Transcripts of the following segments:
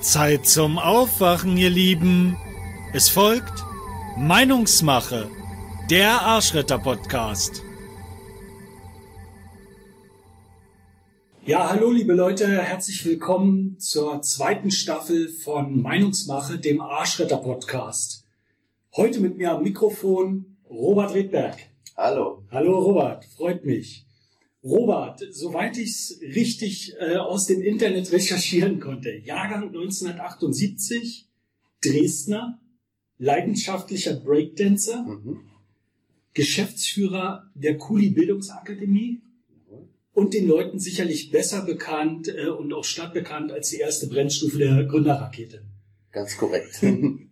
Zeit zum Aufwachen, ihr Lieben. Es folgt Meinungsmache, der Arschretter-Podcast. Ja, hallo liebe Leute, herzlich willkommen zur zweiten Staffel von Meinungsmache, dem Arschretter-Podcast. Heute mit mir am Mikrofon Robert Redberg. Hallo. Hallo Robert, freut mich. Robert, soweit ich es richtig äh, aus dem Internet recherchieren konnte, Jahrgang 1978, Dresdner, leidenschaftlicher Breakdancer, Mhm. Geschäftsführer der Kuli Bildungsakademie und den Leuten sicherlich besser bekannt äh, und auch stadtbekannt als die erste Brennstufe der Gründerrakete. Ganz korrekt.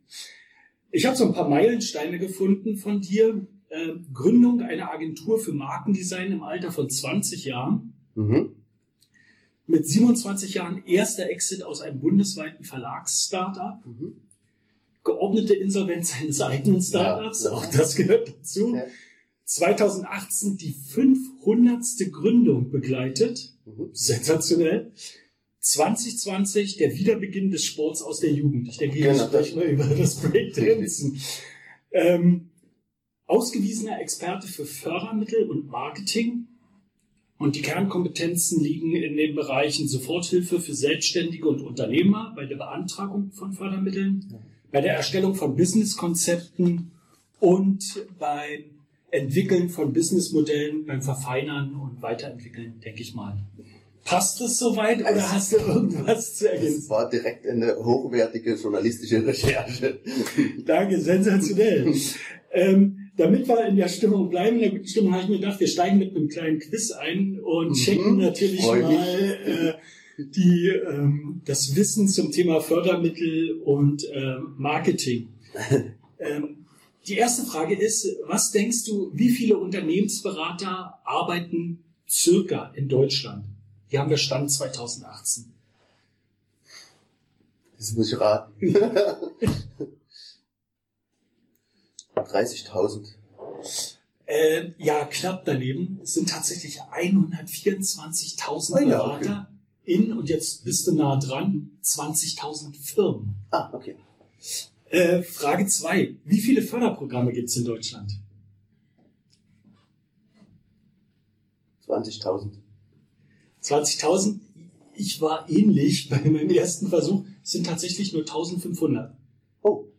Ich habe so ein paar Meilensteine gefunden von dir. Äh, Gründung einer Agentur für Markendesign im Alter von 20 Jahren. mhm. Mit 27 Jahren erster Exit aus einem bundesweiten Verlagsstartup. Mhm. Geordnete Insolvenz seines eigenen Startups, Ja. auch das gehört dazu. Ja. 2018 die 500. Gründung begleitet. Mhm. Sensationell. 2020 der Wiederbeginn des Sports aus der Jugend. Ich denke, Genau. ich spreche mal über das Breakdancen. ähm, ausgewiesener Experte für Fördermittel und Marketing. Und die Kernkompetenzen liegen in den Bereichen Soforthilfe für Selbstständige und Unternehmer bei der Beantragung von Fördermitteln, Ja. bei der Erstellung von Businesskonzepten und beim Entwickeln von Businessmodellen, beim Verfeinern und Weiterentwickeln, denke ich mal. Passt das soweit oder Also- hast du irgendwas zu Das ergänzen? war direkt eine hochwertige journalistische Recherche. Danke, sensationell. ähm, damit wir in der Stimmung bleiben, in der guten Stimmung, habe ich mir gedacht, wir steigen mit einem kleinen Quiz ein und Mhm, checken natürlich freu mal äh, die, ähm, das Wissen zum Thema Fördermittel und ähm, Marketing. ähm, die erste Frage ist, was denkst du, wie viele Unternehmensberater arbeiten circa in Deutschland? Hier haben wir Stand 2018. Das muss ich raten. 30.000. Äh, ja, knapp daneben. Es sind tatsächlich 124.000 Ah, ja, Berater in, und jetzt bist du nah dran, 20.000 Firmen. Ah, okay. Äh, Frage zwei: Wie viele Förderprogramme gibt es in Deutschland? 20.000. 20.000. Ich war ähnlich bei meinem ersten Versuch. Es sind tatsächlich nur 1.500.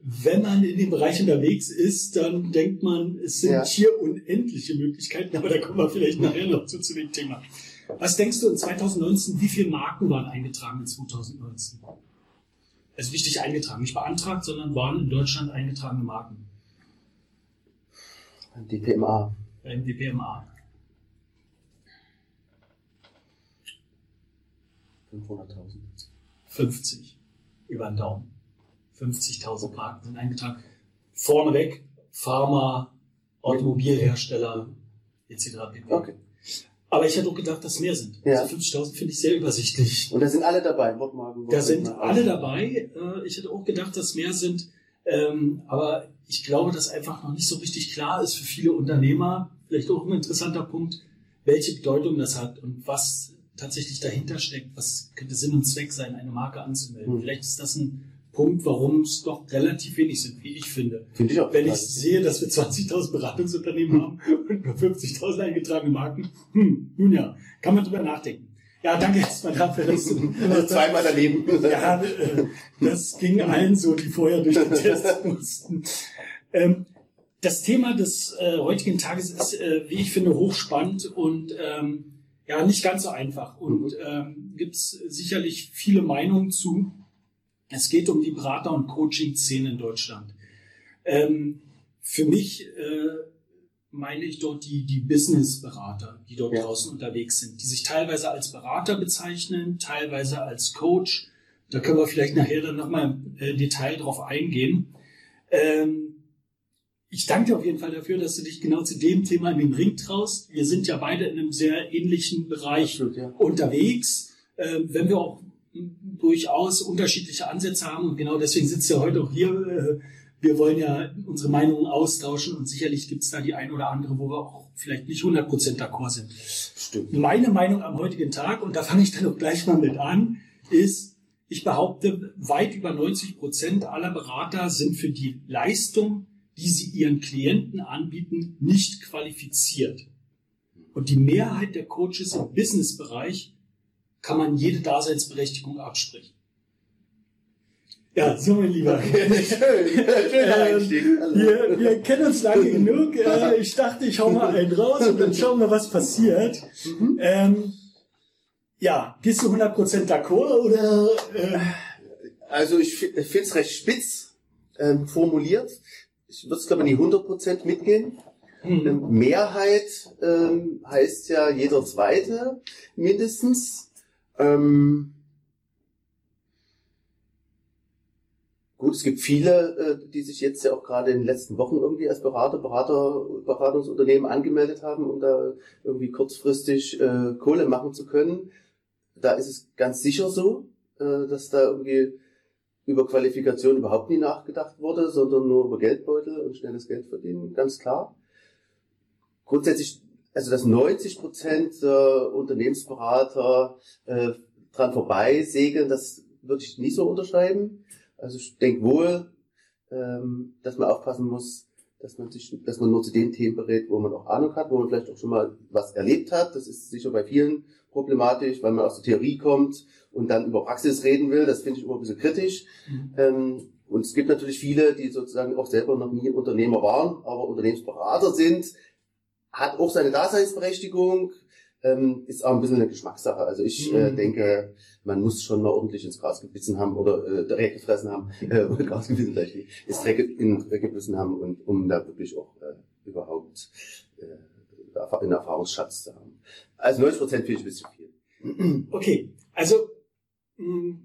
Wenn man in dem Bereich unterwegs ist, dann denkt man, es sind Ja. hier unendliche Möglichkeiten, aber da kommen wir vielleicht nachher noch zu, zu dem Thema. Was denkst du in 2019, wie viele Marken waren eingetragen in 2019? Also wichtig eingetragen, nicht beantragt, sondern waren in Deutschland eingetragene Marken die PMA. beim DPMA. 500.000. 50 über den Daumen. 50.000 Marken sind eingetragen. Vorneweg Pharma, Automobilhersteller etc. pp. Okay. Aber ich hätte auch gedacht, dass mehr sind. Ja. Also 50.000 finde ich sehr übersichtlich. Und da sind alle dabei. Wortmarken, Da sind alle dabei. Äh, Ich hätte auch gedacht, dass mehr sind. Ähm, Aber ich glaube, dass einfach noch nicht so richtig klar ist für viele Unternehmer, vielleicht auch ein interessanter Punkt, welche Bedeutung das hat und was tatsächlich dahinter steckt. Was könnte Sinn und Zweck sein, eine Marke anzumelden? Hm. Vielleicht ist das ein Punkt, warum es doch relativ wenig sind, wie ich finde. Finde ich auch. Wenn ich sehe, dass wir 20.000 Beratungsunternehmen haben und nur 50.000 eingetragene Marken, hm, nun ja, kann man drüber nachdenken. Ja, danke erstmal dafür, dass du Also zweimal daneben. ja, äh, das ging allen so, die vorher durch den Test mussten. Ähm, das Thema des äh, heutigen Tages ist, äh, wie ich finde, hochspannend und ähm, ja nicht ganz so einfach. Und ähm, gibt es sicherlich viele Meinungen zu. Es geht um die Berater- und Coaching-Szene in Deutschland. Ähm, für mich äh, meine ich dort die, die Business-Berater, die dort Ja. draußen unterwegs sind, die sich teilweise als Berater bezeichnen, teilweise als Coach. Da können wir vielleicht nachher dann nochmal im äh, Detail drauf eingehen. Ähm, ich danke dir auf jeden Fall dafür, dass du dich genau zu dem Thema in den Ring traust. Wir sind ja beide in einem sehr ähnlichen Bereich Absolut, ja. unterwegs, ähm, wenn wir auch durchaus unterschiedliche Ansätze haben. Und genau deswegen sitzt er heute auch hier. Äh, wir wollen ja unsere Meinungen austauschen und sicherlich gibt es da die ein oder andere, wo wir auch vielleicht nicht 100% d'accord sind. Stimmt. Meine Meinung am heutigen Tag, und da fange ich dann auch gleich mal mit an, ist, ich behaupte, weit über 90 Prozent aller Berater sind für die Leistung, die sie ihren Klienten anbieten, nicht qualifiziert. Und die Mehrheit der Coaches im Businessbereich kann man jede Daseinsberechtigung absprechen. Ja, so mein Lieber. Schön, schöner Einstieg. Ähm, wir, wir kennen uns lange genug. Äh, ich dachte, ich hau mal einen raus und dann schauen wir, was passiert. Mhm. Ähm, ja, bist du 100% d'accord oder? Äh? Also ich finde es recht spitz ähm, formuliert. Ich würde es glaube ich nicht 100% mitgehen. Hm. Ähm, Mehrheit ähm, heißt ja jeder Zweite mindestens. Ähm, gut, es gibt viele, äh, die sich jetzt ja auch gerade in den letzten Wochen irgendwie als Berater, Berater, Beratungsunternehmen angemeldet haben, um da irgendwie kurzfristig äh, Kohle machen zu können. Da ist es ganz sicher so, äh, dass da irgendwie über Qualifikation überhaupt nie nachgedacht wurde, sondern nur über Geldbeutel und schnelles Geld verdienen, ganz klar. Grundsätzlich, also dass 90 Prozent der Unternehmensberater äh, dran vorbei segeln, das würde ich nicht so unterschreiben. Also ich denke wohl, ähm, dass man aufpassen muss, dass man sich, dass man nur zu den Themen berät, wo man auch Ahnung hat, wo man vielleicht auch schon mal was erlebt hat. Das ist sicher bei vielen problematisch, weil man aus der Theorie kommt und dann über Praxis reden will. Das finde ich immer ein bisschen kritisch. Mhm. Ähm, und es gibt natürlich viele, die sozusagen auch selber noch nie Unternehmer waren, aber Unternehmensberater sind. Hat auch seine daseinsberechtigung, ähm, ist auch ein bisschen eine Geschmackssache. Also ich äh, Mhm. denke, man muss schon mal ordentlich ins Gras gebissen haben oder äh, Dreck gefressen haben, äh, oder Gras gebissen vielleicht nicht, ins Dreck in Dreck gebissen haben und um da wirklich auch äh, überhaupt äh, einen Erfahrungsschatz zu haben. Also 90 Prozent finde ich ein bisschen viel. Okay, also mh,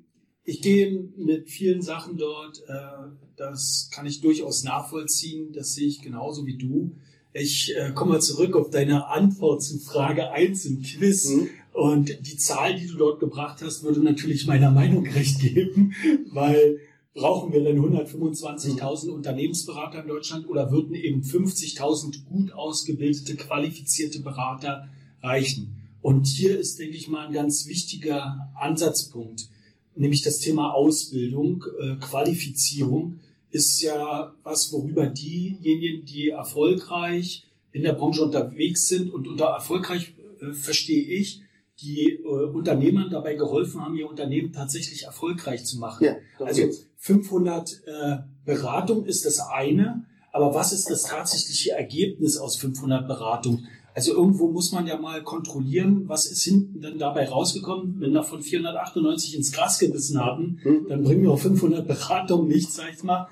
ich gehe mit vielen Sachen dort, äh, das kann ich durchaus nachvollziehen, das sehe ich genauso wie du. Ich äh, komme mal zurück auf deine Antwort zu Frage 1 im Quiz. Mhm. Und die Zahl, die du dort gebracht hast, würde natürlich meiner Meinung recht geben, weil brauchen wir denn 125.000 Unternehmensberater in Deutschland oder würden eben 50.000 gut ausgebildete, qualifizierte Berater reichen? Und hier ist, denke ich mal, ein ganz wichtiger Ansatzpunkt, nämlich das Thema Ausbildung, äh, Qualifizierung ist ja was, worüber diejenigen, die erfolgreich in der Branche unterwegs sind und unter erfolgreich äh, verstehe ich, die äh, Unternehmern dabei geholfen haben, ihr Unternehmen tatsächlich erfolgreich zu machen. Ja, Also geht's. 500 äh, Beratung ist das eine, aber was ist das tatsächliche Ergebnis aus 500 Beratungen? Also irgendwo muss man ja mal kontrollieren, was ist hinten denn dabei rausgekommen. Wenn wir von 498 ins Gras gebissen haben, Mhm. dann bringen wir auf 500 Beratungen nichts, sag ich mal.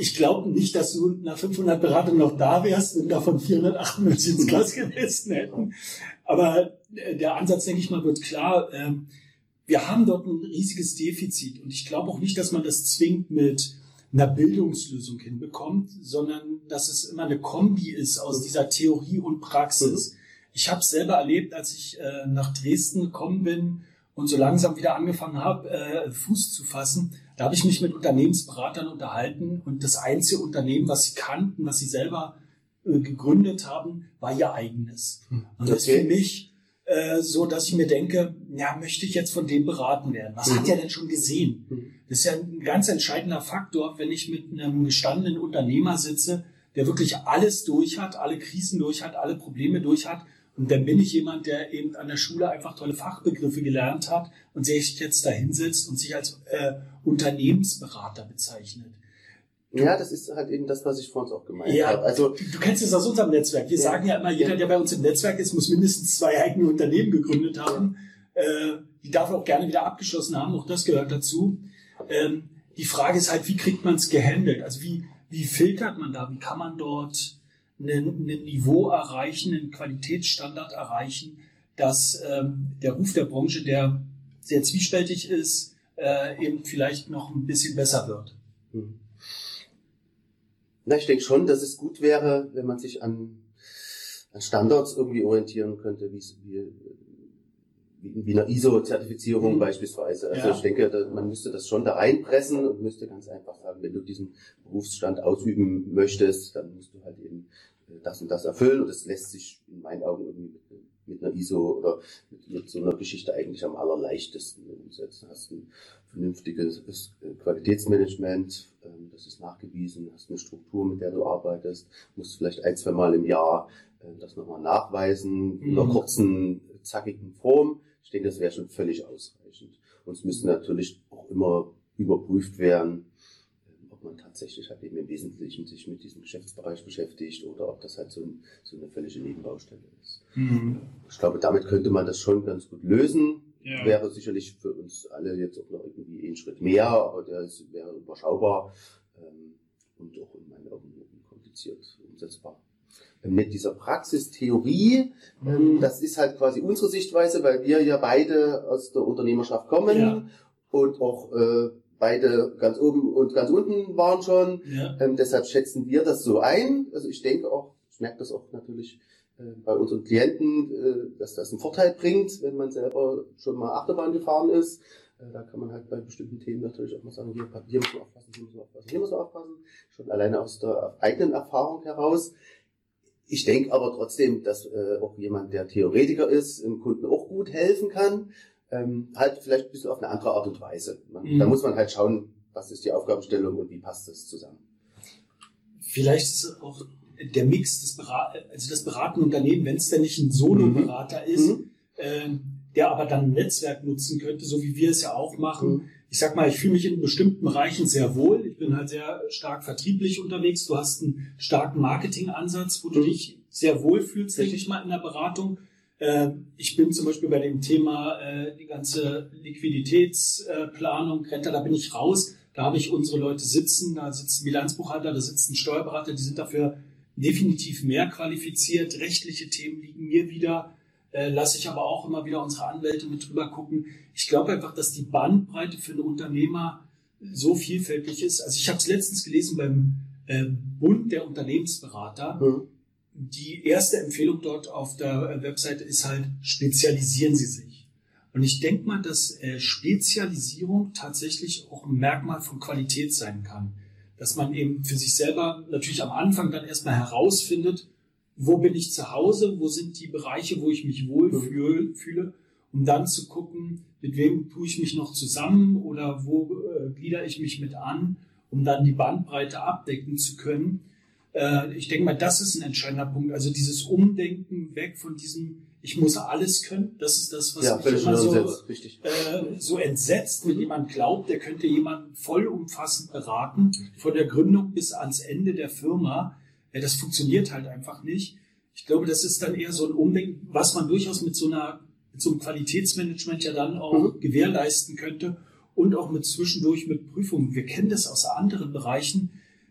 Ich glaube nicht, dass du nach 500 Beratungen noch da wärst, wenn wir von 498 ins Gras gebissen hätten. Aber äh, der Ansatz, denke ich mal, wird klar. Ähm, wir haben dort ein riesiges Defizit und ich glaube auch nicht, dass man das zwingend mit einer Bildungslösung hinbekommt, sondern dass es immer eine Kombi ist aus dieser Theorie und Praxis. Ich habe es selber erlebt, als ich äh, nach Dresden gekommen bin und so langsam wieder angefangen habe, äh, Fuß zu fassen. Da habe ich mich mit Unternehmensberatern unterhalten und das einzige Unternehmen, was sie kannten, was sie selber äh, gegründet haben, war ihr eigenes. Und das ist Okay. für mich äh, so, dass ich mir denke, ja, möchte ich jetzt von dem beraten werden? Was hat Mhm. er denn schon gesehen? Mhm. Das ist ja ein ganz entscheidender Faktor, wenn ich mit einem gestandenen Unternehmer sitze, der wirklich alles durch hat, alle Krisen durch hat, alle Probleme durch hat. Und dann bin ich jemand, der eben an der Schule einfach tolle Fachbegriffe gelernt hat und sich jetzt da hinsetzt und sich als äh, Unternehmensberater bezeichnet. Ja, das ist halt eben das, was ich vorhin auch gemeint Ja. habe. Also Du, du kennst es aus unserem Netzwerk. Wir Ja. sagen ja immer, jeder, der bei uns im Netzwerk ist, muss mindestens zwei eigene Unternehmen gegründet haben. Äh, die darf auch gerne wieder abgeschlossen haben. Auch das gehört dazu. Ähm, die Frage ist halt, wie kriegt man es gehandelt? Also wie, wie filtert man da? Wie kann man dort ein Niveau erreichen, einen Qualitätsstandard erreichen, dass ähm, der Ruf der Branche, der sehr zwiespältig ist, äh, eben vielleicht noch ein bisschen besser wird? Hm. Na, ich denke schon, dass es gut wäre, wenn man sich an, an Standards irgendwie orientieren könnte, wie, wie, wie, wie eine ISO-Zertifizierung Mhm. beispielsweise. Also Ja. ich denke, man müsste das schon da reinpressen und müsste ganz einfach sagen, wenn du diesen Berufsstand ausüben möchtest, dann musst du halt eben äh, das und das erfüllen und das lässt sich in meinen Augen irgendwie mit, mit einer ISO oder mit, mit so einer Geschichte eigentlich am allerleichtesten umsetzen. Hast einen vernünftiges Qualitätsmanagement, ähm, das ist nachgewiesen, hast eine Struktur, mit der du arbeitest, musst vielleicht ein, zwei Mal im Jahr äh, das nochmal nachweisen, in einer mhm. kurzen, zackigen Form. Ich denke, das wäre schon völlig ausreichend. Und es müsste natürlich auch immer überprüft werden, ähm, ob man tatsächlich halt eben im Wesentlichen sich mit diesem Geschäftsbereich beschäftigt oder ob das halt so, ein, so eine völlige Nebenbaustelle ist. Mhm. Ich glaube, damit könnte man das schon ganz gut lösen. Ja. Wäre sicherlich für uns alle jetzt auch noch irgendwie einen Schritt mehr, aber der ist, wäre überschaubar ähm, und auch in meinen Augen kompliziert umsetzbar. Mit dieser Praxistheorie, ähm, mhm. das ist halt quasi unsere Sichtweise, weil wir ja beide aus der Unternehmerschaft kommen ja. und auch äh, beide ganz oben und ganz unten waren schon. Ja. Ähm, deshalb schätzen wir das so ein. Also ich denke auch, ich merke das auch natürlich äh, bei unseren Klienten, äh, dass das einen Vorteil bringt, wenn man selber schon mal Achterbahn gefahren ist. Äh, da kann man halt bei bestimmten Themen natürlich auch mal sagen, hier, hier muss man aufpassen, hier muss man aufpassen, hier muss man aufpassen. Schon alleine aus der eigenen Erfahrung heraus. Ich denke aber trotzdem, dass auch jemand, der Theoretiker ist, dem Kunden auch gut helfen kann. Ähm, halt vielleicht ein bisschen auf eine andere Art und Weise. mhm. Da muss man halt schauen, was ist die Aufgabenstellung und wie passt das zusammen. Vielleicht ist auch der Mix des Berat also das beratende Unternehmen, wenn es denn nicht ein Solo-Berater mhm. ist, mhm. äh, der aber dann ein Netzwerk nutzen könnte, so wie wir es ja auch machen. Mhm. Ich sag mal, ich fühle mich in bestimmten Bereichen sehr wohl. Ich bin halt sehr stark vertrieblich unterwegs. Du hast einen starken Marketingansatz, wo du mhm. dich sehr wohl fühlst, denke ich mal, in der Beratung. Äh, ich bin zum Beispiel bei dem Thema äh, die ganze Liquiditätsplanung, Rente, da bin ich raus. Da habe ich unsere Leute sitzen, da sitzt ein Bilanzbuchhalter, da sitzt ein Steuerberater, die sind dafür definitiv mehr qualifiziert. Rechtliche Themen liegen mir wieder. Äh, lasse ich aber auch immer wieder unsere Anwälte mit drüber gucken. Ich glaube einfach, dass die Bandbreite für einen Unternehmer so vielfältig ist. Also ich habe es letztens gelesen beim äh, Bund der Unternehmensberater. Mhm. Die erste Empfehlung dort auf der äh, Webseite ist halt, spezialisieren Sie sich. Und ich denke mal, dass äh, Spezialisierung tatsächlich auch ein Merkmal von Qualität sein kann dass man eben für sich selber natürlich am Anfang dann erstmal herausfindet, wo bin ich zu Hause, wo sind die Bereiche, wo ich mich wohlfühle, fühle, um dann zu gucken, mit wem tue ich mich noch zusammen oder wo äh, glieder ich mich mit an, um dann die Bandbreite abdecken zu können. Äh, ich denke mal, das ist ein entscheidender Punkt. Also dieses Umdenken weg von diesem ich muss alles können. Das ist das, was ja, mich immer so, äh, so entsetzt, wenn jemand glaubt, der könnte jemanden vollumfassend beraten, von der Gründung bis ans Ende der Firma. Ja, das funktioniert halt einfach nicht. Ich glaube, das ist dann eher so ein Umdenken, was man durchaus mit so einer, mit so einem Qualitätsmanagement ja dann auch mhm. gewährleisten könnte und auch mit zwischendurch mit Prüfungen. Wir kennen das aus anderen Bereichen.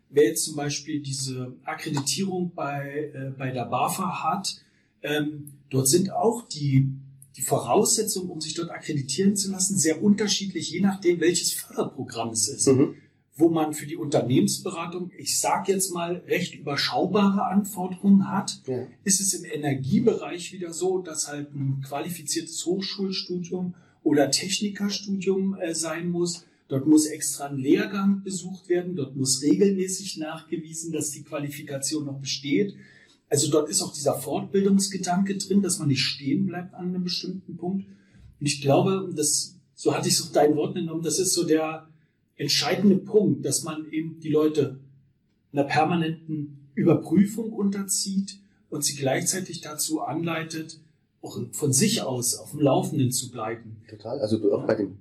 Wer jetzt zum Beispiel diese Akkreditierung bei, äh, bei der BAFA hat, ähm, dort sind auch die, die Voraussetzungen, um sich dort akkreditieren zu lassen, sehr unterschiedlich, je nachdem, welches Förderprogramm es ist. Mhm. Wo man für die Unternehmensberatung, ich sage jetzt mal, recht überschaubare Anforderungen hat, ja. ist es im Energiebereich wieder so, dass halt ein qualifiziertes Hochschulstudium oder Technikerstudium äh, sein muss. Dort muss extra ein Lehrgang besucht werden. Dort muss regelmäßig nachgewiesen, dass die Qualifikation noch besteht. Also dort ist auch dieser Fortbildungsgedanke drin, dass man nicht stehen bleibt an einem bestimmten Punkt. Und ich glaube, das, so hatte ich es auch dein Wort genommen, das ist so der entscheidende Punkt, dass man eben die Leute einer permanenten Überprüfung unterzieht und sie gleichzeitig dazu anleitet, auch von sich aus auf dem Laufenden zu bleiben. Total. Also auch bei dem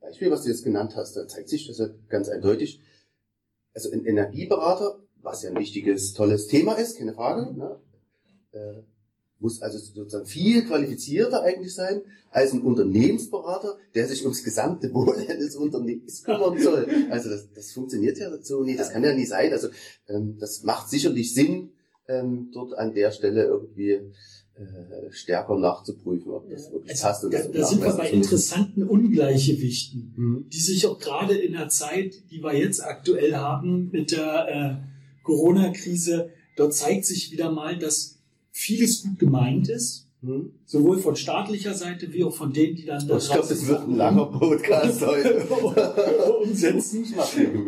Beispiel, was du jetzt genannt hast, da zeigt sich das ganz eindeutig. Also ein Energieberater was ja ein wichtiges, tolles Thema ist, keine Frage, ne? Muss also sozusagen viel qualifizierter eigentlich sein als ein Unternehmensberater, der sich ums gesamte Wohl eines Unternehmens kümmern soll. Also das, das funktioniert ja so nicht, das kann ja nicht sein. Also ähm, das macht sicherlich Sinn, ähm, dort an der Stelle irgendwie äh, stärker nachzuprüfen, ob das wirklich also, passt. Und da, da sind wir bei interessanten Ungleichgewichten, mhm. die sich auch gerade in der Zeit, die wir jetzt aktuell haben, mit der äh, Corona-Krise, dort zeigt sich wieder mal, dass vieles gut gemeint ist. Hm. Sowohl von staatlicher Seite wie auch von denen, die dann das. Ich glaube, das wird ein langer Podcast heute. umsetzen.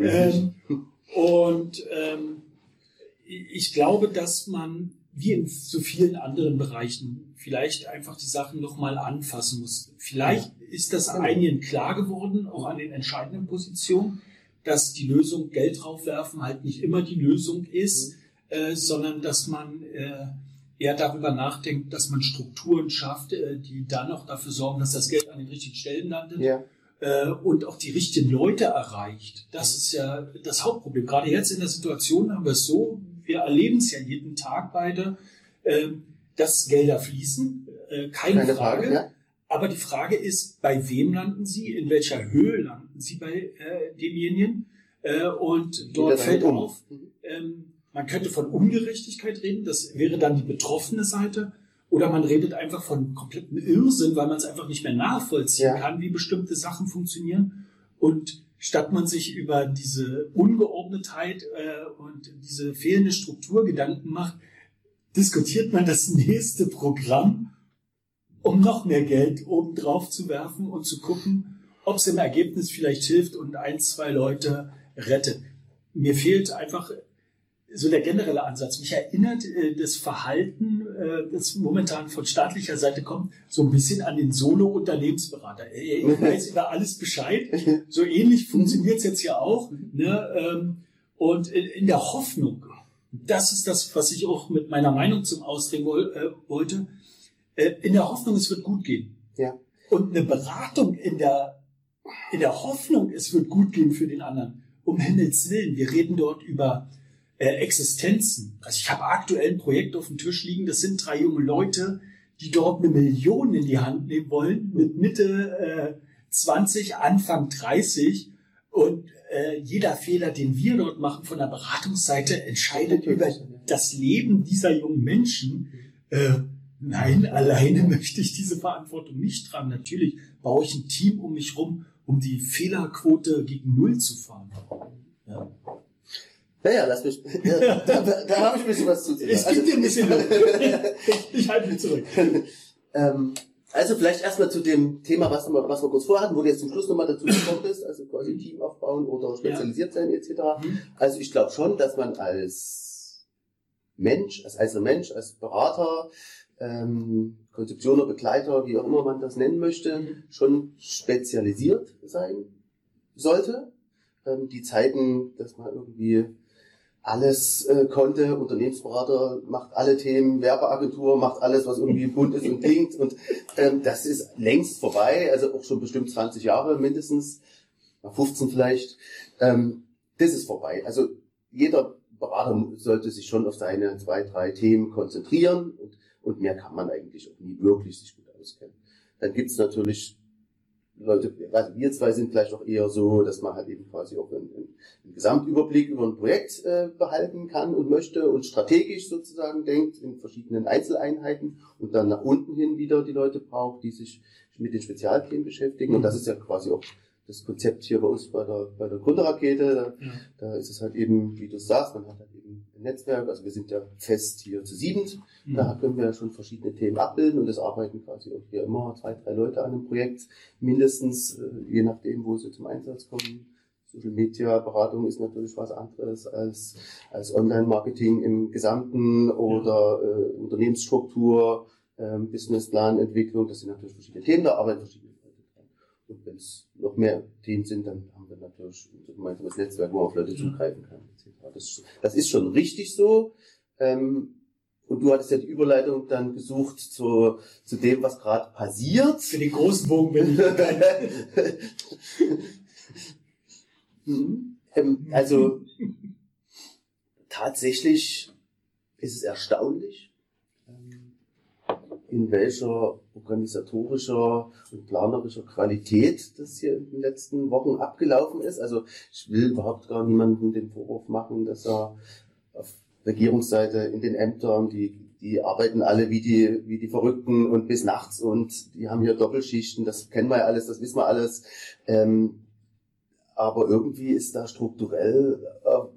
ähm, und ähm, ich glaube, dass man wie in so vielen anderen Bereichen vielleicht einfach die Sachen nochmal anfassen muss. Vielleicht ist das Genau. einigen klar geworden, auch an den entscheidenden Positionen, dass die Lösung Geld draufwerfen halt nicht immer die Lösung ist, äh, sondern dass man äh, eher darüber nachdenkt, dass man Strukturen schafft, äh, die dann auch dafür sorgen, dass das Geld an den richtigen Stellen landet Ja. äh, und auch die richtigen Leute erreicht. Das ist ja das Hauptproblem. Gerade jetzt in der Situation haben wir es so, wir erleben es ja jeden Tag beide, ähm, dass Gelder fließen, äh, keine, Keine Frage. Frage. Ja. Aber die Frage ist, bei wem landen sie? In welcher Höhe landen sie bei äh, demjenigen? Äh, und dort fällt um? auf, ähm, man könnte von Ungerechtigkeit reden, das wäre dann die betroffene Seite. Oder man redet einfach von kompletten Irrsinn, weil man es einfach nicht mehr nachvollziehen Ja. kann, wie bestimmte Sachen funktionieren. Und statt man sich über diese Ungeordnetheit äh, und diese fehlende Struktur Gedanken macht, diskutiert man das nächste Programm, um noch mehr Geld oben drauf zu werfen und zu gucken, ob es im Ergebnis vielleicht hilft und ein, zwei Leute rettet. Mir fehlt einfach so der generelle Ansatz. Mich erinnert äh, das Verhalten, äh, das momentan von staatlicher Seite kommt, so ein bisschen an den Solo-Unternehmensberater. Ey, Ich weiß über alles Bescheid. So ähnlich funktioniert es jetzt hier auch. Ne? Ähm, und in, in der Hoffnung, das ist das, was ich auch mit meiner Meinung zum Ausdrücken äh, wollte, äh, in der Hoffnung, es wird gut gehen. Ja. Und eine Beratung in der, in der Hoffnung, es wird gut gehen für den anderen. Um Himmels Willen, wir reden dort über äh, Existenzen. Also ich habe aktuell ein Projekt auf dem Tisch liegen, das sind drei junge Leute, die dort eine Million in die Hand nehmen wollen, mit Mitte äh, 20, Anfang 30. Und äh, jeder Fehler, den wir dort machen von der Beratungsseite, entscheidet über das Leben dieser jungen Menschen. Äh, nein, alleine möchte ich diese Verantwortung nicht tragen. Natürlich baue ich ein Team um mich rum, um die Fehlerquote gegen Null zu fahren. Ja. Naja, lass mich. Ja, da da habe ich ein bisschen was zu sagen. Es gibt dir ein bisschen. Ich, ich halte mich zurück. Ähm, also vielleicht erstmal zu dem Thema, was wir, was wir kurz vorhatten, wo du jetzt zum Schluss nochmal dazu gekommen bist, also quasi Team aufbauen oder spezialisiert sein etc. Hm? Also ich glaube schon, dass man als Mensch, als einzelner Mensch, als Berater, ähm, Konzeptioner, Begleiter, wie auch immer man das nennen möchte, schon spezialisiert sein sollte. Ähm, die Zeiten, dass man irgendwie alles äh, konnte, Unternehmensberater macht alle Themen, Werbeagentur macht alles, was irgendwie bunt ist und klingt und ähm, das ist längst vorbei, also auch schon bestimmt 20 Jahre mindestens, na, 15 vielleicht. Ähm, das ist vorbei. Also jeder Berater sollte sich schon auf seine zwei, drei Themen konzentrieren und, und mehr kann man eigentlich auch nie wirklich sich gut auskennen. Dann gibt's natürlich Leute, also wir zwei sind vielleicht auch eher so, dass man halt eben quasi auch einen, einen Gesamtüberblick über ein Projekt äh, behalten kann und möchte und strategisch sozusagen denkt in verschiedenen Einzeleinheiten und dann nach unten hin wieder die Leute braucht, die sich mit den Spezialthemen beschäftigen. Und das ist ja quasi auch das Konzept hier bei uns bei der, bei der Gründerrakete. Da, Ja. da ist es halt eben, wie du sagst, man hat halt eben ein Netzwerk, also wir sind ja fest hier zu siebend. Hm. Da können wir schon verschiedene Themen abbilden und es arbeiten quasi auch hier immer zwei, drei Leute an einem Projekt, mindestens, äh, je nachdem, wo sie zum Einsatz kommen. Social Media Beratung ist natürlich was anderes als, als Online-Marketing im Gesamten oder äh, Unternehmensstruktur, ähm, Businessplanentwicklung. Das sind natürlich verschiedene Themen, da arbeiten verschiedene. Und wenn es noch mehr Themen sind, dann haben wir natürlich unser gemeinsames Netzwerk, wo man auf Leute zugreifen kann. Das, das ist schon richtig so. Ähm, und du hattest ja die Überleitung dann gesucht zu, zu dem, was gerade passiert. Für den großen Bogen bin. Mhm. ähm, also tatsächlich ist es erstaunlich, in welcher organisatorischer und planerischer Qualität das hier in den letzten Wochen abgelaufen ist. Also ich will überhaupt gar niemandem den Vorwurf machen, dass er auf Regierungsseite in den Ämtern, die, die arbeiten alle wie die, wie die Verrückten und bis nachts und die haben hier Doppelschichten, das kennen wir ja alles, das wissen wir alles. Ähm, aber irgendwie ist da strukturell auf,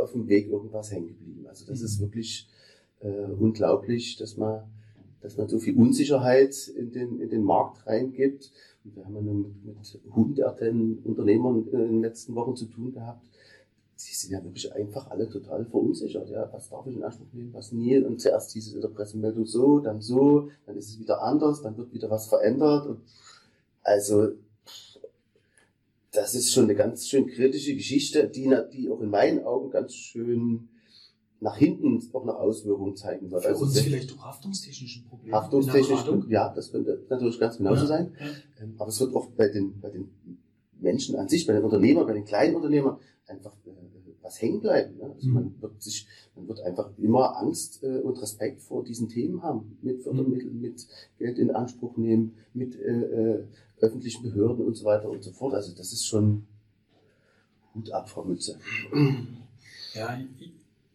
auf dem Weg irgendwas hängen geblieben. Also das ist wirklich äh, unglaublich, dass man, dass man so viel Unsicherheit in den, in den Markt reingibt. Und wir haben ja nun mit, mit hunderten Unternehmern in den letzten Wochen zu tun gehabt. die sind ja wirklich einfach alle total verunsichert. Ja, was darf ich in Anspruch nehmen, was nie? Und zuerst hieß es in der Pressemeldung so, dann so, dann ist es wieder anders, dann wird wieder was verändert. Und also das ist schon eine ganz schön kritische Geschichte, die, die auch in meinen Augen ganz schön nach hinten auch noch Auswirkungen zeigen wird. Für also uns vielleicht auch haftungstechnischen Probleme. Haftungstechnisch, ja, das könnte natürlich ganz genauso ja, sein. Ja. Ähm, aber es wird auch bei den, bei den Menschen an sich, bei den Unternehmern, bei den kleinen Unternehmern einfach äh, was hängen bleiben. Ne? Also mhm. man wird sich, man wird einfach immer Angst äh, und Respekt vor diesen Themen haben, mit Fördermitteln, mhm. mit Geld in Anspruch nehmen, mit äh, äh, öffentlichen Behörden und so weiter und so fort. Also das ist schon Hut ab, Frau Mütze. Ja,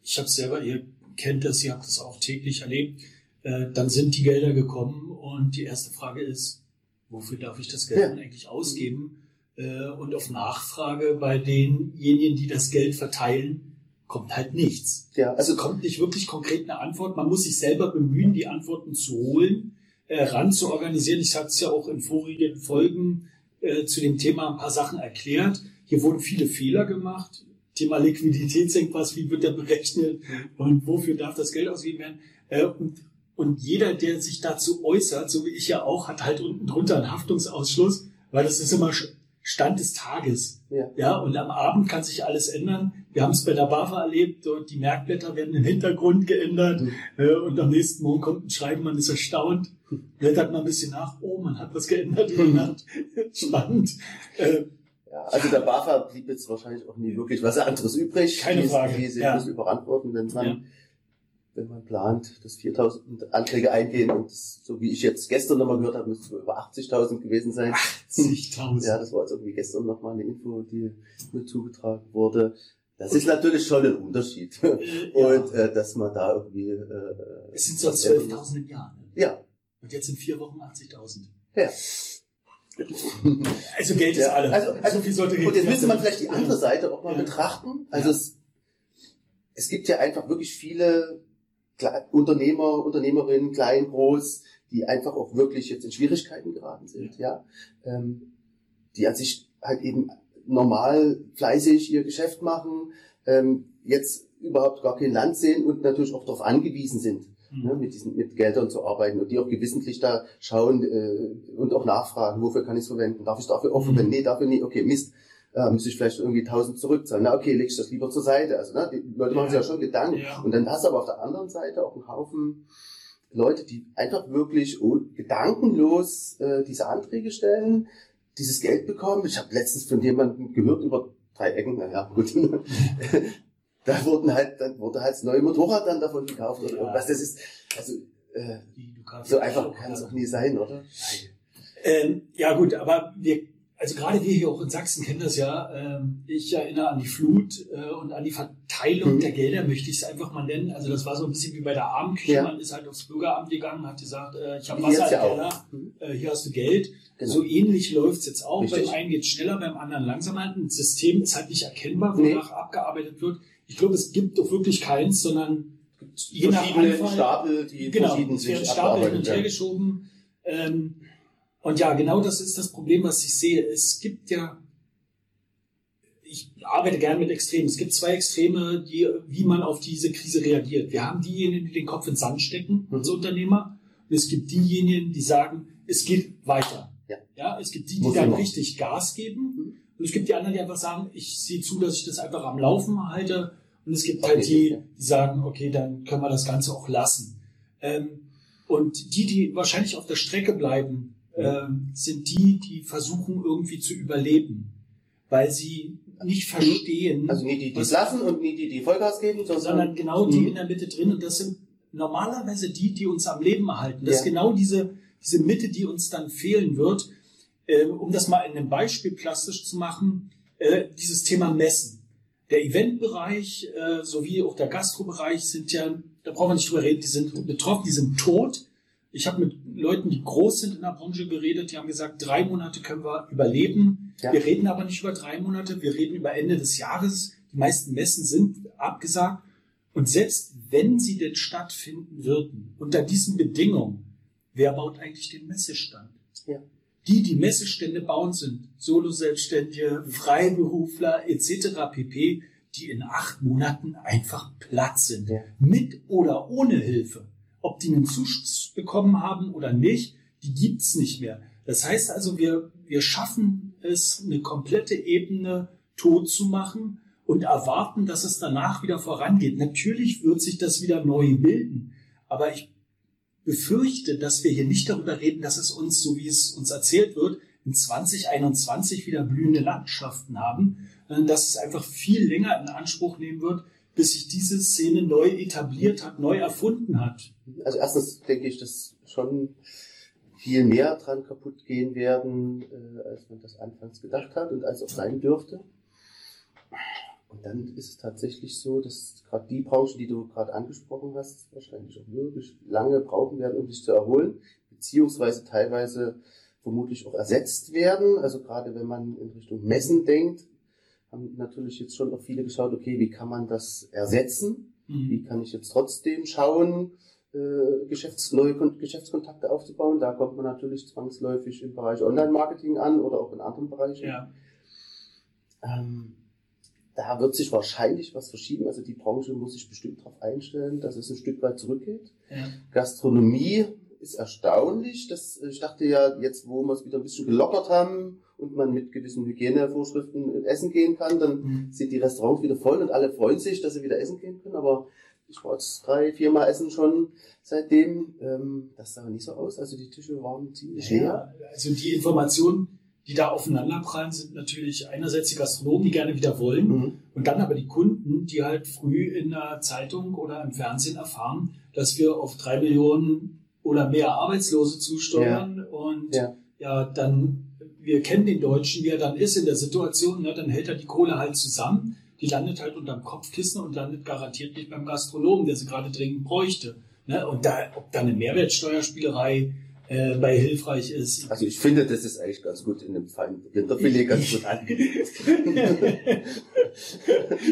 ich habe selber, ihr kennt das, ihr habt das auch täglich erlebt. Äh, dann sind die Gelder gekommen und die erste Frage ist, wofür darf ich das Geld ja. eigentlich ausgeben? Äh, und auf Nachfrage bei denjenigen, die das Geld verteilen, kommt halt nichts. Ja, also kommt nicht wirklich konkret eine Antwort. Man muss sich selber bemühen, die Antworten zu holen, äh, ran zu organisieren. Ich hatte es ja auch in vorigen Folgen äh, zu dem Thema ein paar Sachen erklärt. Hier wurden viele Fehler gemacht. Thema Liquiditätsengpass, wie wird der berechnet und wofür darf das Geld ausgegeben werden? Äh, und, und jeder, der sich dazu äußert, so wie ich ja auch, hat halt unten drunter einen Haftungsausschluss, weil das ist immer Stand des Tages. Ja. ja, und am Abend kann sich alles ändern. Wir haben es bei der BAFA erlebt, dort die Merkblätter werden im Hintergrund geändert mhm. äh, und am nächsten Morgen kommt ein Schreiben, man ist erstaunt, blättert man ein bisschen nach, oh, man hat was geändert über Nacht. Spannend. Äh, ja, also der BAFA blieb jetzt wahrscheinlich auch nie wirklich was anderes übrig. Keine Frage. Die, die ja. müssen überrannt worden, wenn man ja wenn man plant, dass 4000 Anträge eingehen und das, so wie ich jetzt gestern nochmal gehört habe, müsste es über 80.000 gewesen sein. 80.000? Ja, das war jetzt irgendwie gestern nochmal eine Info, die mir zugetragen wurde. Das ist natürlich schon ein Unterschied. Äh, und äh, dass man da irgendwie... Äh, es sind so 12.000 im Jahr. Ne? Ja. Und jetzt in vier Wochen 80.000. Ja. Also Geld ist ja, alles. Also, also so viel sollte Und jetzt müsste man vielleicht die andere Seite auch mal ja. betrachten. Also ja. es, es gibt ja einfach wirklich viele Unternehmer, Unternehmerinnen, klein, groß, die einfach auch wirklich jetzt in Schwierigkeiten geraten sind, ja, ähm, die an sich halt eben normal fleißig ihr Geschäft machen, ähm, jetzt überhaupt gar kein Land sehen und natürlich auch darauf angewiesen sind, mhm. ne, mit diesen mit Geldern zu arbeiten und die auch gewissentlich da schauen äh, und auch nachfragen, wofür kann ich es verwenden, darf ich dafür offen, mhm. wenn nee, dafür nie, okay, Mist, äh, muss ich vielleicht irgendwie 1000 zurückzahlen. Na okay, leg ich das lieber zur Seite. Also ne, die Leute machen sich ja schon Gedanken. Ja. Und dann hast du aber auf der anderen Seite auch einen Haufen Leute, die einfach wirklich gedankenlos äh, diese Anträge stellen, dieses Geld bekommen. Ich habe letztens von jemandem gehört über drei Ecken, naja, gut. da wurden halt, dann wurde halt das neue Motorrad dann davon gekauft oder ja. irgendwas. Das ist, also äh, so einfach kann es auch nie sein, oder? Ähm, ja gut, aber wir also gerade wir hier auch in Sachsen kennen das ja. Ähm, ich erinnere an die Flut äh, und an die Verteilung mhm. der Gelder, möchte ich es einfach mal nennen. Also das war so ein bisschen wie bei der Abendküche. Ja. Man ist halt aufs Bürgeramt gegangen, hat gesagt, äh, ich habe Wasser im Keller, mhm. äh, hier hast du Geld. Genau. So ähnlich läuft es jetzt auch. Richtig. Beim einen geht schneller, beim anderen langsamer. Ein System ist halt nicht erkennbar, wonach nee. abgearbeitet wird. Ich glaube, es gibt doch wirklich keins, sondern je nach Anfall, Stapel, die genau, verschieden sich Stapel hin und her geschoben. Ähm, und ja, genau das ist das Problem, was ich sehe. Es gibt ja, ich arbeite gerne mit Extremen. Es gibt zwei Extreme, die, wie man auf diese Krise reagiert. Wir haben diejenigen, die den Kopf in den Sand stecken als mhm. Unternehmer. Und es gibt diejenigen, die sagen, es geht weiter. Ja. ja es gibt die, die dann richtig Gas geben. Und es gibt die anderen, die einfach sagen, ich sehe zu, dass ich das einfach am Laufen halte. Und es gibt halt die, die sagen, okay, dann können wir das Ganze auch lassen. Ähm, und die, die wahrscheinlich auf der Strecke bleiben, ähm, sind die, die versuchen irgendwie zu überleben, weil sie nicht verstehen. Also nie die, die es lassen und nie die, die Vollgas geben, sondern, sondern genau die mhm. in der Mitte drin. Und das sind normalerweise die, die uns am Leben erhalten. Das ja. ist genau diese, diese Mitte, die uns dann fehlen wird. Äh, um das mal in einem Beispiel plastisch zu machen, äh, dieses Thema Messen. Der Eventbereich äh, sowie auch der Gastrobereich sind ja, da brauchen wir nicht drüber reden, die sind betroffen, die sind tot. Ich habe mit Leuten, die groß sind in der Branche geredet, die haben gesagt, drei Monate können wir überleben. Ja. Wir reden aber nicht über drei Monate, wir reden über Ende des Jahres. Die meisten Messen sind abgesagt. Und selbst wenn sie denn stattfinden würden, unter diesen Bedingungen, wer baut eigentlich den Messestand? Ja. Die, die Messestände bauen, sind Solo-Selbstständige, Freiberufler etc. pp. die in acht Monaten einfach platt sind. Ja. Mit oder ohne Hilfe. Ob die einen Zuschuss bekommen haben oder nicht, die gibt's nicht mehr. Das heißt also, wir, wir schaffen es, eine komplette Ebene tot zu machen und erwarten, dass es danach wieder vorangeht. Natürlich wird sich das wieder neu bilden, aber ich befürchte, dass wir hier nicht darüber reden, dass es uns, so wie es uns erzählt wird, in 2021 wieder blühende Landschaften haben, sondern dass es einfach viel länger in Anspruch nehmen wird, bis sich diese Szene neu etabliert hat, neu erfunden hat. Also erstens denke ich, dass schon viel mehr dran kaputt gehen werden, äh, als man das anfangs gedacht hat und als auch sein dürfte. Und dann ist es tatsächlich so, dass gerade die Branchen, die du gerade angesprochen hast, wahrscheinlich auch wirklich lange brauchen werden, um sich zu erholen, beziehungsweise teilweise vermutlich auch ersetzt werden. Also gerade wenn man in Richtung Messen denkt, haben natürlich jetzt schon auch viele geschaut, okay, wie kann man das ersetzen? Mhm. Wie kann ich jetzt trotzdem schauen, äh, Geschäfts neue Kon Geschäftskontakte aufzubauen? Da kommt man natürlich zwangsläufig im Bereich Online-Marketing an oder auch in anderen Bereichen. Ja. Ähm, da wird sich wahrscheinlich was verschieben. Also die Branche muss sich bestimmt darauf einstellen, dass es ein Stück weit zurückgeht. Ja. Gastronomie ist erstaunlich. Das, ich dachte ja, jetzt wo wir es wieder ein bisschen gelockert haben und man mit gewissen Hygienevorschriften essen gehen kann, dann Mhm. sind die Restaurants wieder voll und alle freuen sich, dass sie wieder essen gehen können. Aber ich war jetzt drei, viermal essen schon seitdem. Ähm, das sah nicht so aus. Also die Tische waren ziemlich leer. Ja, also die Informationen, die da aufeinanderprallen, sind natürlich einerseits die Gastronomen, die gerne wieder wollen, Mhm. und dann aber die Kunden, die halt früh in der Zeitung oder im Fernsehen erfahren, dass wir auf drei Millionen oder mehr Arbeitslose zusteuern und Ja. ja, dann, wir kennen den Deutschen, wie er dann ist in der Situation, ne, dann hält er die Kohle halt zusammen, die landet halt unterm Kopfkissen und landet garantiert nicht beim Gastronomen, der sie gerade dringend bräuchte. Ne? Und da, ob da eine Mehrwertsteuerspielerei äh, bei hilfreich ist, Also ich finde, das ist eigentlich ganz gut in dem feinen Rinderfilet ganz gut angelegt.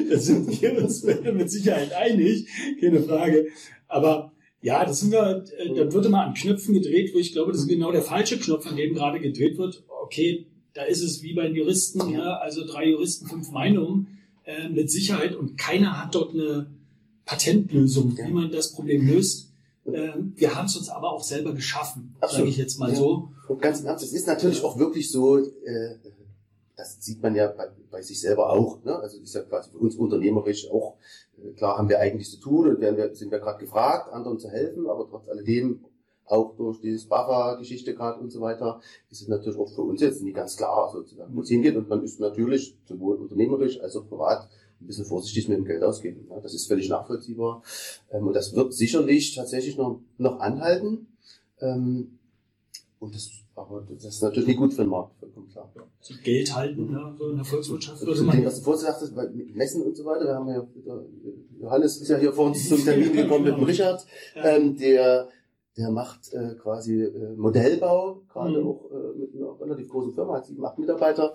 da sind wir uns mit Sicherheit einig, keine Frage. Aber ja, das sind wir, äh, da würde mal an Knöpfen gedreht, wo ich glaube, das ist genau der falsche Knopf, an dem gerade gedreht wird. Okay, da ist es wie bei den Juristen, ja, also drei Juristen, fünf Meinungen äh, mit Sicherheit und keiner hat dort eine Patentlösung, wie man das Problem löst. Ähm, wir haben es uns aber auch selber geschaffen, sage ich jetzt mal Ja. so. Und ganz im Ernst, es ist natürlich auch wirklich so, äh, das sieht man ja bei, bei sich selber auch. Ne? Also ist ja quasi für uns unternehmerisch auch, äh, klar haben wir eigentlich zu tun und werden wir, sind wir gerade gefragt, anderen zu helfen, aber trotz alledem auch durch diese BAFA-Geschichte gerade und so weiter, ist es natürlich auch für uns jetzt nicht ganz klar, sozusagen, wo es hingeht. Und man ist natürlich sowohl unternehmerisch als auch privat ein bisschen vorsichtig mit dem Geld ausgeben. Ne? Das ist völlig nachvollziehbar. Ähm, und das wird sicherlich tatsächlich noch, noch anhalten. Ähm, und das, aber das ist natürlich nicht gut für den Markt, vollkommen klar. So Geld halten, ne, so in der Volkswirtschaft würde Zu dem, was du vorhin gesagt hast, weil mit Messen und so weiter, wir haben ja, Johannes ist ja hier vor uns zum Termin gekommen mit dem Richard, Ja. ähm, der, der macht äh, quasi äh, Modellbau, gerade Mhm. auch äh, mit einer relativ großen Firma, hat sieben, acht Mitarbeiter,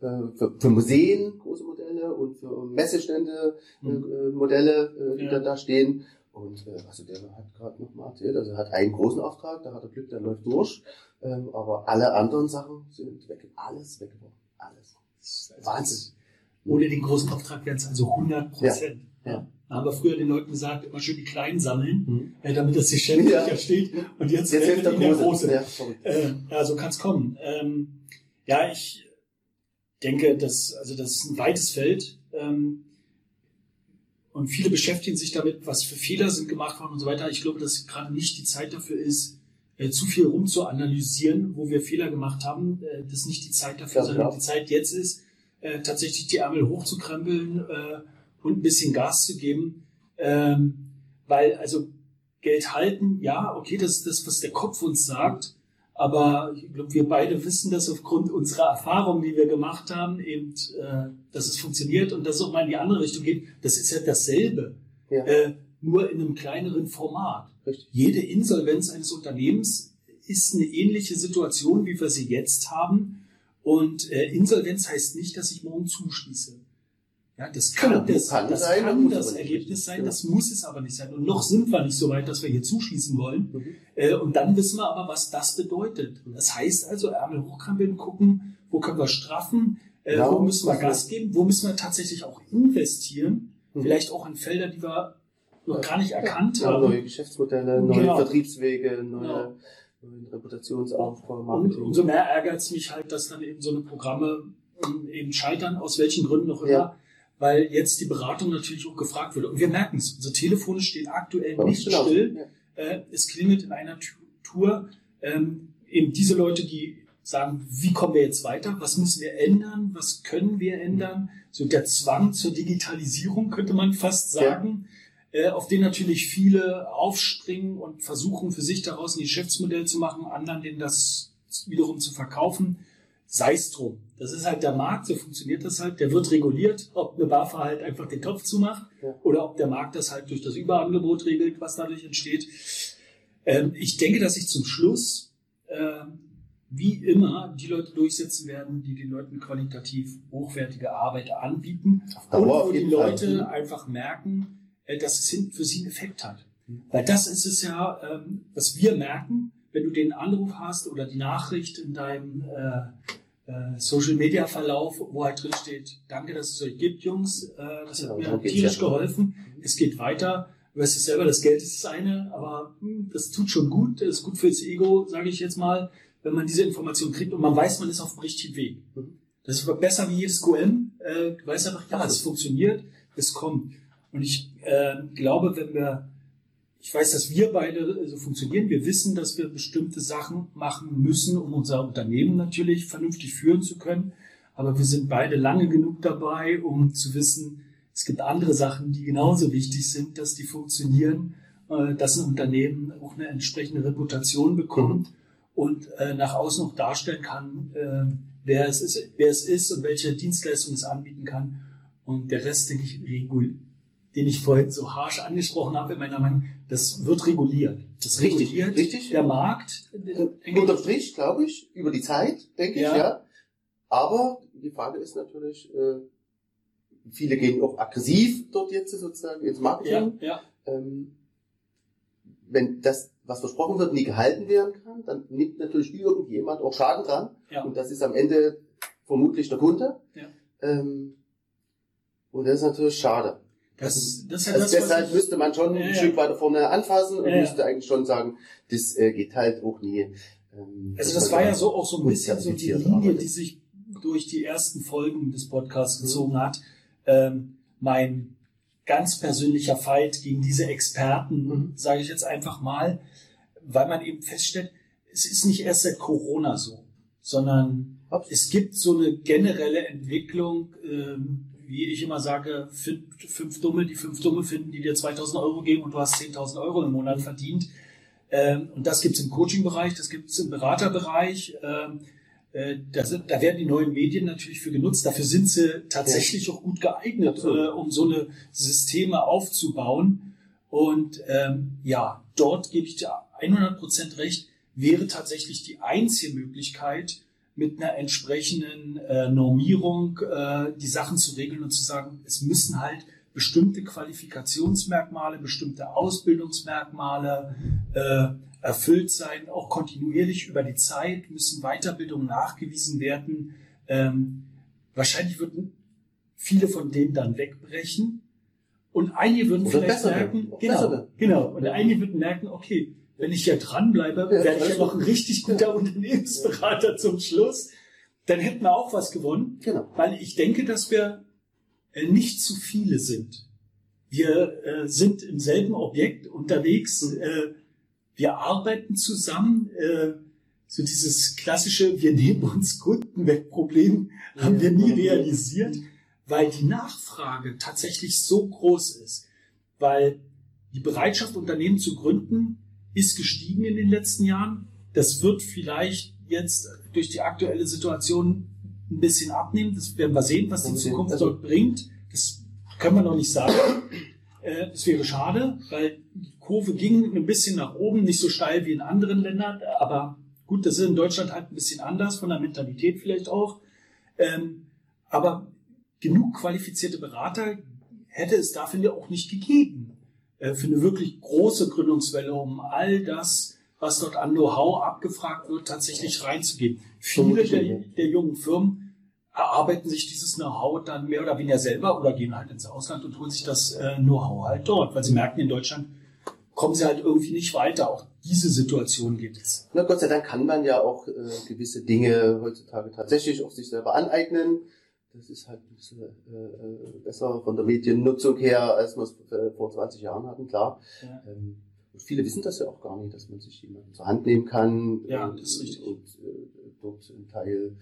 äh, für, für Museen große Modelle und für Messestände äh, Mhm. äh, Modelle, äh, die Ja. dann da stehen. Und äh, also der hat gerade noch mal erzählt, also er hat einen großen Auftrag, da hat er Glück, der läuft durch. Ähm, aber alle anderen Sachen sind weg, alles weggebrochen. Alles. Wahnsinn. Ohne den großen Auftrag wären es also 100 Prozent. Ja, ja. Da haben wir früher den Leuten gesagt, immer schön die Kleinen sammeln, Mhm. äh, damit das Geschäft Ja. sicher steht. Und jetzt, Jetzt hilft der ihnen der Große. Große. Ja. Äh, ja, so kann es kommen. Ähm, ja, ich denke, dass, also das ist ein weites Feld. Ähm, und viele beschäftigen sich damit, was für Fehler sind gemacht worden und so weiter. Ich glaube, dass gerade nicht die Zeit dafür ist, äh, zu viel rumzuanalysieren, wo wir Fehler gemacht haben. Äh, das ist nicht die Zeit dafür, Ja, sondern klar. die Zeit jetzt ist, äh, tatsächlich die Ärmel hochzukrempeln äh, und ein bisschen Gas zu geben. Ähm, weil, also Geld halten, ja, okay, das ist das, was der Kopf uns sagt. Aber ich glaube, wir beide wissen das aufgrund unserer Erfahrungen, die wir gemacht haben, eben, äh, dass es funktioniert und dass es auch mal in die andere Richtung geht. Das ist ja dasselbe, Ja, äh, nur in einem kleineren Format. richtig. Jede Insolvenz eines Unternehmens ist eine ähnliche Situation, wie wir sie jetzt haben. Und äh, Insolvenz heißt nicht, dass ich morgen zuschließe. Ja, das kann, Genau, das, kann das, sein, kann das. Ergebnis sein, Genau. das muss es aber nicht sein. Und noch sind wir nicht so weit, dass wir hier zuschließen wollen. Mhm. Äh, und dann wissen wir aber, was das bedeutet. Das heißt also, Ärmel hochkrempeln, gucken, wo können wir straffen, Äh, Ja, wo müssen wir was Gas geben? Wo müssen wir tatsächlich auch investieren? Mhm. Vielleicht auch in Felder, die wir noch gar nicht erkannt Ja, haben. neue Geschäftsmodelle, neue Genau. Vertriebswege, neue, Genau. Reputationsaufbau, Und Marketing. umso mehr ärgert es mich halt, dass dann eben so eine Programme ähm, eben scheitern, aus welchen Gründen auch immer, Ja. Weil jetzt die Beratung natürlich auch gefragt wird. Und wir merken es, unsere Telefone stehen aktuell uns nicht still. Ja. Äh, es klingelt in einer Tour. Ähm, eben diese Leute, die sagen, wie kommen wir jetzt weiter? Was müssen wir ändern? Was können wir ändern? So der Zwang zur Digitalisierung könnte man fast Ja. sagen, äh, auf den natürlich viele aufspringen und versuchen für sich daraus ein Geschäftsmodell zu machen, anderen denen das wiederum zu verkaufen. Sei es drum. Das ist halt der Markt, so funktioniert das halt. Der wird reguliert, ob eine BAFA halt einfach den Topf zumacht Ja. oder ob der Markt das halt durch das Überangebot regelt, was dadurch entsteht. Ähm, ich denke, dass sich zum Schluss, ähm, wie immer, die Leute durchsetzen werden, die den Leuten qualitativ hochwertige Arbeit anbieten und wo die Fall. Leute Mhm. einfach merken, äh, dass es hin- für sie einen Effekt hat. Weil das ist es ja, ähm, was wir merken, wenn du den Anruf hast oder die Nachricht in deinem äh, äh, Social Media Verlauf, wo halt drin steht, danke, dass es euch gibt, Jungs, äh, das hat Ja, mir darum geht's tierisch ja. geholfen. Es geht weiter. Du weißt es selber, das Geld ist das eine, aber hm, das tut schon gut, das ist gut fürs Ego, sage ich jetzt mal, wenn man diese Information kriegt und man weiß, man ist auf dem richtigen Weg. Mhm. Das ist besser wie jedes QM. Äh, du weißt einfach, ja, es funktioniert, es kommt. Und ich äh, glaube, wenn wir, ich weiß, dass wir beide so funktionieren, wir wissen, dass wir bestimmte Sachen machen müssen, um unser Unternehmen natürlich vernünftig führen zu können. Aber wir sind beide lange genug dabei, um zu wissen, es gibt andere Sachen, die genauso wichtig sind, dass die funktionieren, äh, dass ein Unternehmen auch eine entsprechende Reputation bekommt und äh, nach außen auch darstellen kann, äh, wer es ist, wer es ist und welche Dienstleistungen es anbieten kann. Und der Rest, den ich regul den ich vorhin so harsch angesprochen habe in meiner Meinung, das wird reguliert. Das Richtig, reguliert richtig. der Markt. denke Unterm ich. Strich, glaube ich, über die Zeit, denke Ja. ich, ja. Aber die Frage ist natürlich, äh, viele gehen auch aggressiv dort jetzt sozusagen ins Ja, Marketing. ja, Ähm, wenn das, was versprochen wird, nie gehalten werden kann, dann nimmt natürlich irgendjemand auch Schaden dran. ja. Und das ist am Ende vermutlich der Kunde. Ja. Ähm, und das ist natürlich schade. Das, das ist ja Also das, deshalb müsste man schon Ja, ein. Stück weiter vorne anfassen und müsste eigentlich schon sagen, das äh, geht halt auch nie. Ähm, Also das war ja so auch so ein bisschen so die Linie, arbeitet. die sich durch die ersten Folgen des Podcasts Mhm. gezogen hat. Ähm, mein ganz persönlicher Fight gegen diese Experten, Mhm. sage ich jetzt einfach mal, weil man eben feststellt, es ist nicht erst seit Corona so, sondern Absolut. es gibt so eine generelle Entwicklung, ähm, wie ich immer sage, fünf, fünf Dumme, die fünf Dumme finden, die dir 2000 Euro geben und du hast 10.000 Euro im Monat verdient. Ähm, und das gibt's im Coaching-Bereich, das gibt's im Beraterbereich. Ähm, äh, da, sind, da werden die neuen Medien natürlich für genutzt. Dafür sind sie tatsächlich auch gut geeignet, äh, um so eine Systeme aufzubauen. Und ähm, ja, dort gebe ich dir 100% recht, wäre tatsächlich die einzige Möglichkeit, mit einer entsprechenden äh, Normierung äh, die Sachen zu regeln und zu sagen, es müssen halt bestimmte Qualifikationsmerkmale, bestimmte Ausbildungsmerkmale äh, erfüllt sein, auch kontinuierlich über die Zeit müssen Weiterbildungen nachgewiesen werden. Ähm, wahrscheinlich würden viele von denen dann wegbrechen und einige würden Oder vielleicht merken, werden, genau, besser werden. genau, und einige würden merken, okay, wenn ich hier dranbleibe, Ja, werde ich ja noch ein richtig guter Unternehmensberater zum Schluss. Dann hätten wir auch was gewonnen, Genau. weil ich denke, dass wir äh, nicht zu viele sind. Wir äh, sind im selben Objekt unterwegs. Mhm. Äh, wir arbeiten zusammen. Äh, so dieses klassische, wir nehmen uns Kunden weg Problem haben wir nie realisiert, weil die Nachfrage tatsächlich so groß ist. Weil die Bereitschaft, Unternehmen zu gründen, ist gestiegen in den letzten Jahren. Das wird vielleicht jetzt durch die aktuelle Situation ein bisschen abnehmen. Das werden wir sehen, was die sehen. Zukunft Also- dort bringt. Das können wir noch nicht sagen. Äh, Es wäre schade, weil die Kurve ging ein bisschen nach oben, nicht so steil wie in anderen Ländern, aber gut, das ist in Deutschland halt ein bisschen anders, von der Mentalität vielleicht auch. Ähm, aber genug qualifizierte Berater hätte es da, finde ich, auch nicht gegeben. Äh, für eine wirklich große Gründungswelle, um all das, was dort an Know-how abgefragt wird, tatsächlich reinzugeben. Viele der, der jungen Firmen erarbeiten sich dieses Know-how dann mehr oder weniger selber oder gehen halt ins Ausland und holen sich das äh, Know-how halt dort, weil sie merken, in Deutschland kommen sie halt irgendwie nicht weiter. Auch diese Situation geht es. Na Gott sei Dank kann man ja auch äh, gewisse Dinge heutzutage tatsächlich auch sich selber aneignen. Das ist halt ein bisschen äh, äh besser von der Mediennutzung her, als wir es vor 20 Jahren hatten, klar. Ja. Ähm, viele wissen das ja auch gar nicht, dass man sich jemanden zur Hand nehmen kann ja, und, das ist richtig. und äh, dort ein Teil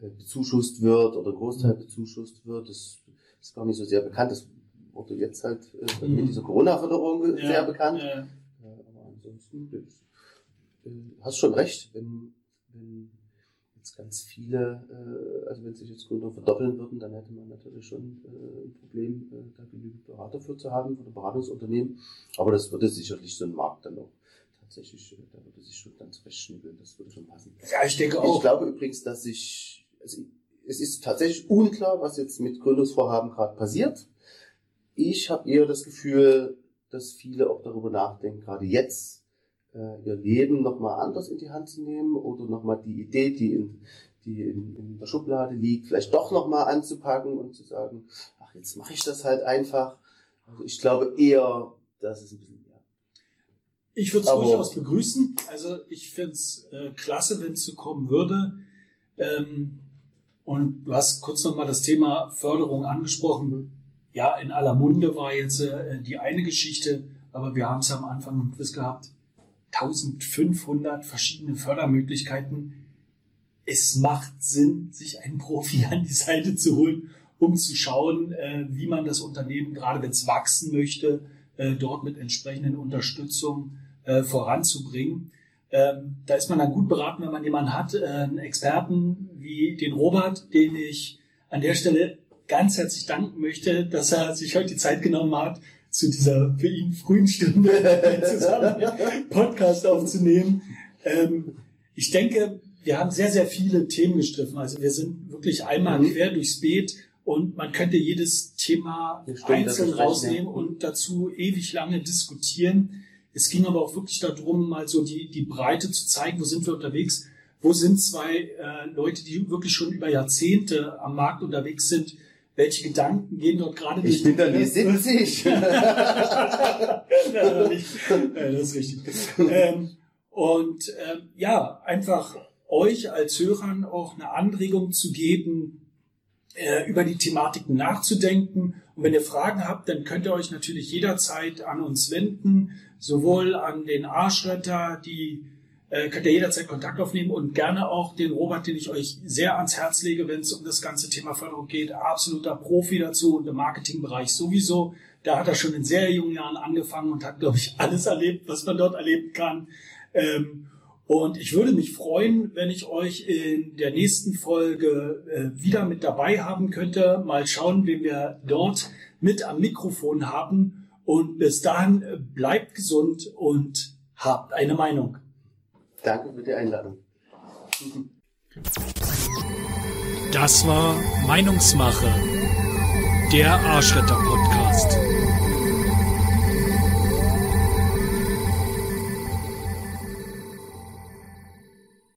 äh, bezuschusst wird oder ein Großteil bezuschusst wird. Das ist gar nicht so sehr bekannt. Das wurde jetzt halt äh, mhm. mit dieser Corona-Förderung ja, sehr bekannt. Ja. aber ansonsten, äh, hast schon recht, wenn, wenn jetzt ganz viele, äh, also wenn sich jetzt Gründer verdoppeln würden, dann hätte man natürlich schon äh, ein Problem, äh, da genügend Berater für zu haben, oder Beratungsunternehmen. Aber das würde sicherlich so ein Markt dann auch tatsächlich, äh, da würde sich schon ganz festschnibbeln, das würde schon passen. Ja, ich denke auch. Ich glaube übrigens, dass ich, also es ist tatsächlich unklar, was jetzt mit Gründungsvorhaben gerade passiert. Ich habe eher das Gefühl, dass viele auch darüber nachdenken, gerade jetzt äh, ihr Leben nochmal anders in die Hand zu nehmen oder nochmal die Idee, die in, die in, in der Schublade liegt, vielleicht doch nochmal anzupacken und zu sagen, ach, jetzt mache ich das halt einfach. Also ich glaube eher, dass es ein bisschen mehr. Ich würde es durchaus begrüßen. Also ich finde es äh, klasse, wenn es so kommen würde. Ähm, und du hast kurz nochmal das Thema Förderung angesprochen. Ja, in aller Munde war jetzt äh, die eine Geschichte, aber wir haben es ja am Anfang im Quiz gehabt. 1500 verschiedene Fördermöglichkeiten. Es macht Sinn, sich einen Profi an die Seite zu holen, um zu schauen, äh, wie man das Unternehmen, gerade wenn es wachsen möchte, äh, dort mit entsprechenden Unterstützung äh, voranzubringen. Ähm, da ist man dann gut beraten, wenn man jemanden hat, einen Experten wie den Robert, den ich an der Stelle ganz herzlich danken möchte, dass er sich heute die Zeit genommen hat, zu dieser für ihn frühen Stunde zusammen Podcast aufzunehmen. Ähm, ich denke, wir haben sehr, sehr viele Themen gestriffen. Also wir sind wirklich einmal mhm. quer durchs Beet und man könnte jedes Thema einzeln rausnehmen und dazu ewig lange diskutieren. Es ging aber auch wirklich darum, mal so die, die Breite zu zeigen, wo sind wir unterwegs, wo sind zwei äh, Leute, die wirklich schon über Jahrzehnte am Markt unterwegs sind, welche Gedanken gehen dort gerade durch? Ich bin da nicht 70. ja, das ist richtig. Ähm, und ähm, ja, einfach euch als Hörern auch eine Anregung zu geben, äh, über die Thematiken nachzudenken. Und wenn ihr Fragen habt, dann könnt ihr euch natürlich jederzeit an uns wenden, sowohl an den Arschretter, die äh, könnt ihr jederzeit Kontakt aufnehmen und gerne auch den Robert, den ich euch sehr ans Herz lege, wenn es um das ganze Thema Förderung geht. Absoluter Profi dazu und im Marketingbereich sowieso. Da hat er schon in sehr jungen Jahren angefangen und hat, glaube ich, alles erlebt, was man dort erleben kann. Ähm, und ich würde mich freuen, wenn ich euch in der nächsten Folge äh, wieder mit dabei haben könnte. Mal schauen, wen wir dort mit am Mikrofon haben. Und bis dahin äh, bleibt gesund und habt eine Meinung. Danke für die Einladung. Das war Meinungsmache, der Arschretter Podcast.